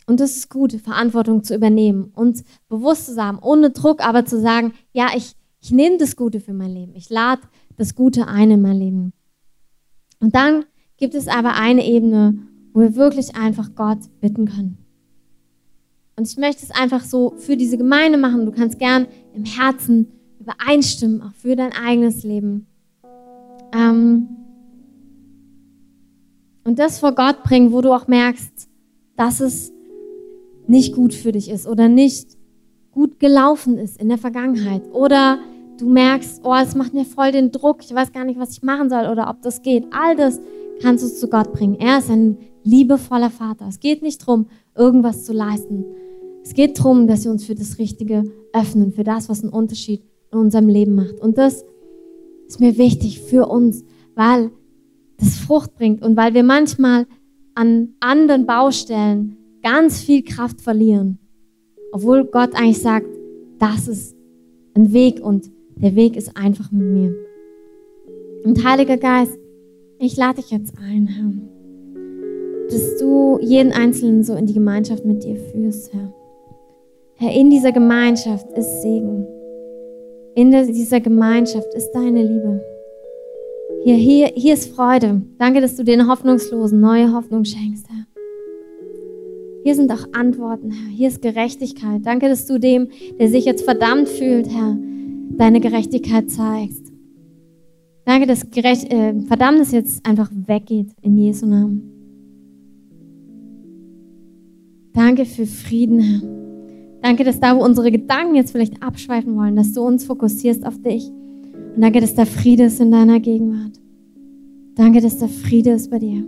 Und das ist gut, Verantwortung zu übernehmen und bewusst zu sagen, ohne Druck, aber zu sagen, ja, ich, ich nehme das Gute für mein Leben. Ich lade das Gute ein in mein Leben. Und dann gibt es aber eine Ebene, wo wir wirklich einfach Gott bitten können. Und ich möchte es einfach so für diese Gemeinde machen. Du kannst gern im Herzen übereinstimmen, auch für dein eigenes Leben. Ähm und das vor Gott bringen, wo du auch merkst, dass es nicht gut für dich ist oder nicht gut gelaufen ist in der Vergangenheit oder du merkst, oh, es macht mir voll den Druck, ich weiß gar nicht, was ich machen soll oder ob das geht. All das kannst du zu Gott bringen. Er ist ein liebevoller Vater. Es geht nicht darum, irgendwas zu leisten. Es geht darum, dass wir uns für das Richtige öffnen, für das, was einen Unterschied in unserem Leben macht. Und das ist mir wichtig für uns, weil das Frucht bringt und weil wir manchmal an anderen Baustellen ganz viel Kraft verlieren, obwohl Gott eigentlich sagt, das ist ein Weg und der Weg ist einfach mit mir. Und Heiliger Geist, ich lade dich jetzt ein, Herr, dass du jeden Einzelnen so in die Gemeinschaft mit dir führst, Herr. Herr, in dieser Gemeinschaft ist Segen. In dieser Gemeinschaft ist deine Liebe. Hier, hier, hier ist Freude. Danke, dass du den Hoffnungslosen neue Hoffnung schenkst, Herr. Hier sind auch Antworten, Herr. Hier ist Gerechtigkeit. Danke, dass du dem, der sich jetzt verdammt fühlt, Herr, deine Gerechtigkeit zeigst. Danke, dass Gerecht, äh, Verdammnis jetzt einfach weggeht in Jesu Namen. Danke für Frieden, Herr. Danke, dass da, wo unsere Gedanken jetzt vielleicht abschweifen wollen, dass du uns fokussierst auf dich. Und danke, dass da Friede ist in deiner Gegenwart. Danke, dass da Friede ist bei dir.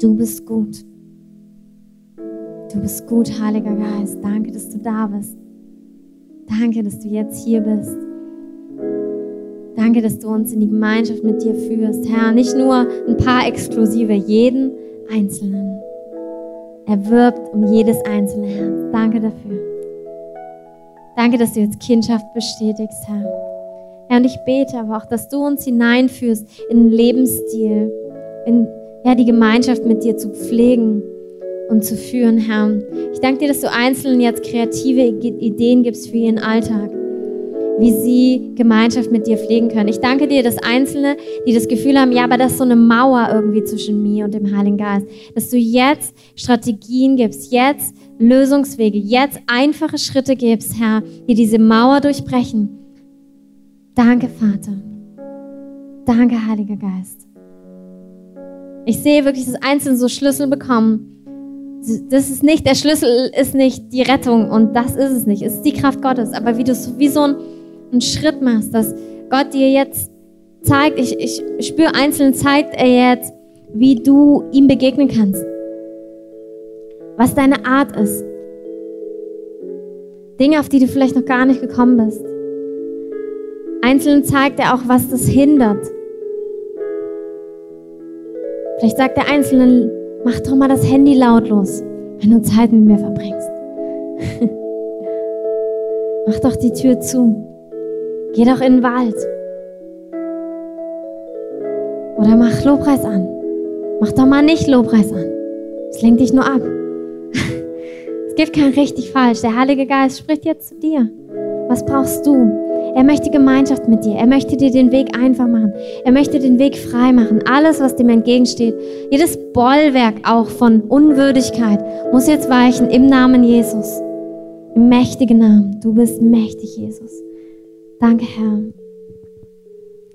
Du bist gut. Du bist gut, Heiliger Geist. Danke, dass du da bist. Danke, dass du jetzt hier bist. Danke, dass du uns in die Gemeinschaft mit dir führst, Herr. Nicht nur ein paar Exklusive, jeden Einzelnen. Er wirbt um jedes einzelne Herz. Danke dafür. Danke, dass du jetzt Kindschaft bestätigst, Herr. Herr, und ich bete aber auch, dass du uns hineinführst in den Lebensstil, in ja, die Gemeinschaft mit dir zu pflegen und zu führen, Herr. Ich danke dir, dass du Einzelnen jetzt kreative Ideen gibst für ihren Alltag wie sie Gemeinschaft mit dir pflegen können. Ich danke dir, dass Einzelne, die das Gefühl haben, ja, aber das ist so eine Mauer irgendwie zwischen mir und dem Heiligen Geist, dass du jetzt Strategien gibst, jetzt Lösungswege, jetzt einfache Schritte gibst, Herr, die diese Mauer durchbrechen. Danke, Vater. Danke, Heiliger Geist. Ich sehe wirklich, dass Einzelne so Schlüssel bekommen. Das ist nicht, der Schlüssel ist nicht die Rettung und das ist es nicht. Es ist die Kraft Gottes. Aber wie du wie so ein einen Schritt machst, dass Gott dir jetzt zeigt, ich, ich spüre einzeln, zeigt er jetzt, wie du ihm begegnen kannst. Was deine Art ist. Dinge, auf die du vielleicht noch gar nicht gekommen bist. Einzeln zeigt er auch, was das hindert. Vielleicht sagt der Einzelne, mach doch mal das Handy lautlos, wenn du Zeit mit mir verbringst. (laughs) mach doch die Tür zu. Geh doch in den Wald. Oder mach Lobpreis an. Mach doch mal nicht Lobpreis an. Es lenkt dich nur ab. (laughs) es gibt kein richtig falsch. Der Heilige Geist spricht jetzt zu dir. Was brauchst du? Er möchte Gemeinschaft mit dir. Er möchte dir den Weg einfach machen. Er möchte den Weg frei machen. Alles, was dem entgegensteht, jedes Bollwerk auch von Unwürdigkeit, muss jetzt weichen im Namen Jesus. Im mächtigen Namen. Du bist mächtig, Jesus. Danke, Herr.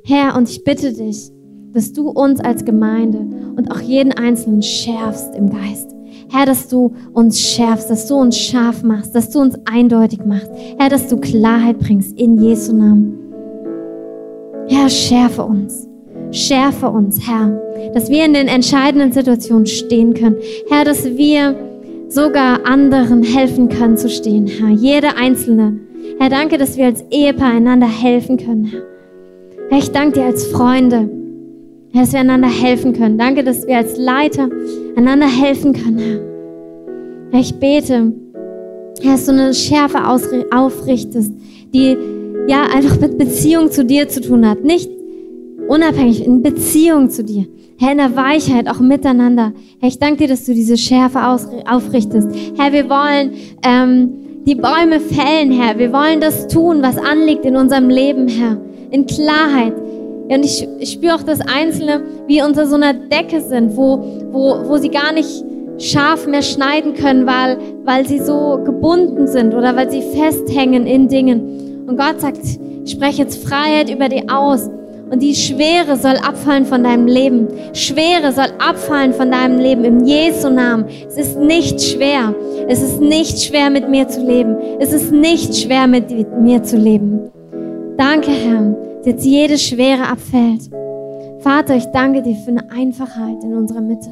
Herr, und ich bitte dich, dass du uns als Gemeinde und auch jeden Einzelnen schärfst im Geist. Herr, dass du uns schärfst, dass du uns scharf machst, dass du uns eindeutig machst. Herr, dass du Klarheit bringst in Jesu Namen. Herr, schärfe uns. Schärfe uns, Herr, dass wir in den entscheidenden Situationen stehen können. Herr, dass wir sogar anderen helfen können zu stehen, Herr. Jeder Einzelne Herr, danke, dass wir als Ehepaar einander helfen können. Herr, ich danke dir als Freunde, Herr, dass wir einander helfen können. Danke, dass wir als Leiter einander helfen können, Herr. Herr, ich bete, Herr, dass du eine Schärfe aufrichtest, die ja einfach mit Beziehung zu dir zu tun hat. Nicht unabhängig, in Beziehung zu dir. Herr, in der Weichheit, auch miteinander. Herr, ich danke dir, dass du diese Schärfe aufrichtest. Herr, wir wollen ähm, die Bäume fällen, Herr. Wir wollen das tun, was anliegt in unserem Leben, Herr. In Klarheit. Und ich, ich spüre auch, dass Einzelne wie unter so einer Decke sind, wo, wo, wo sie gar nicht scharf mehr schneiden können, weil, weil sie so gebunden sind oder weil sie festhängen in Dingen. Und Gott sagt, ich spreche jetzt Freiheit über die aus. Und die Schwere soll abfallen von deinem Leben. Schwere soll abfallen von deinem Leben im Jesu Namen. Es ist nicht schwer. Es ist nicht schwer, mit mir zu leben. Es ist nicht schwer, mit mir zu leben. Danke, Herr, dass jetzt jede Schwere abfällt. Vater, ich danke dir für eine Einfachheit in unserer Mitte.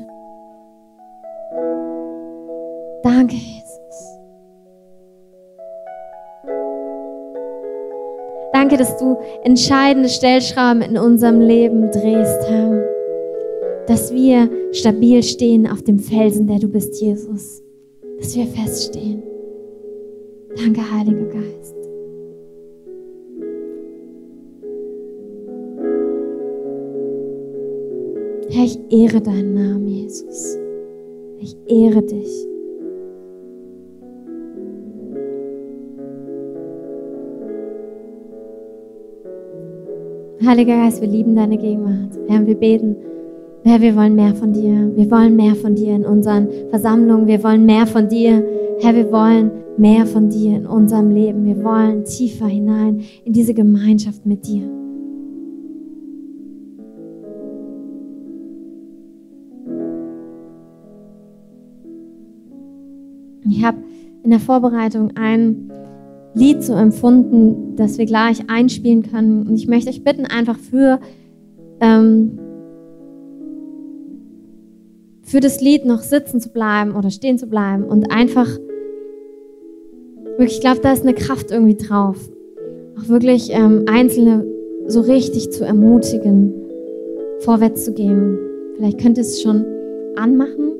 Danke, Jesus. Danke, dass du entscheidende Stellschrauben in unserem Leben drehst, Herr. Dass wir stabil stehen auf dem Felsen, der du bist, Jesus. Dass wir feststehen. Danke, Heiliger Geist. Herr, ich ehre deinen Namen, Jesus. Ich ehre dich. Heiliger Geist, wir lieben deine Gegenwart. Herr, wir beten. Herr, wir wollen mehr von dir. Wir wollen mehr von dir in unseren Versammlungen. Wir wollen mehr von dir. Herr, wir wollen mehr von dir in unserem Leben. Wir wollen tiefer hinein in diese Gemeinschaft mit dir. Ich habe in der Vorbereitung ein Lied so empfunden, das wir gleich einspielen können. Und ich möchte euch bitten, einfach für, ähm, für das Lied noch sitzen zu bleiben oder stehen zu bleiben und einfach, wirklich, ich glaube, da ist eine Kraft irgendwie drauf. Auch wirklich ähm, Einzelne so richtig zu ermutigen, vorwärts zu gehen. Vielleicht könnt ihr es schon anmachen.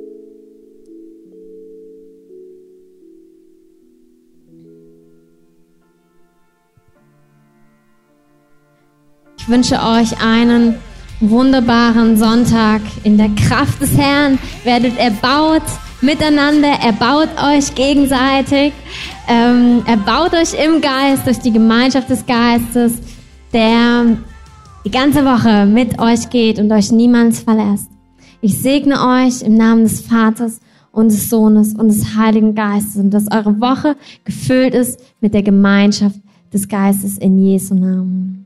Wünsche euch einen wunderbaren Sonntag. In der Kraft des Herrn werdet erbaut miteinander, erbaut euch gegenseitig, ähm, erbaut euch im Geist durch die Gemeinschaft des Geistes, der die ganze Woche mit euch geht und euch niemals verlässt. Ich segne euch im Namen des Vaters und des Sohnes und des Heiligen Geistes und dass eure Woche gefüllt ist mit der Gemeinschaft des Geistes in Jesu Namen.